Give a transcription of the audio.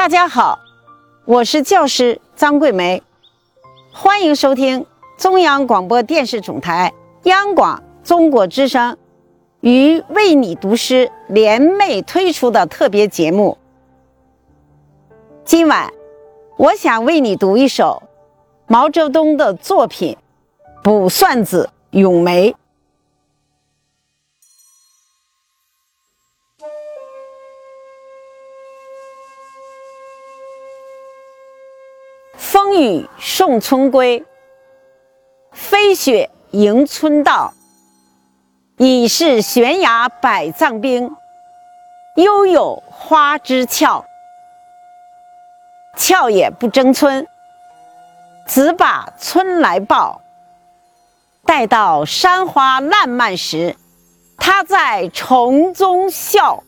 大家好，我是教师张桂梅，欢迎收听中央广播电视总台央广中国之声与为你读诗联袂推出的特别节目。今晚，我想为你读一首毛泽东的作品《卜算子·咏梅》。风雨送春归，飞雪迎春到。已是悬崖百丈冰，犹有花枝俏。俏也不争春，只把春来报。待到山花烂漫时，他在丛中笑。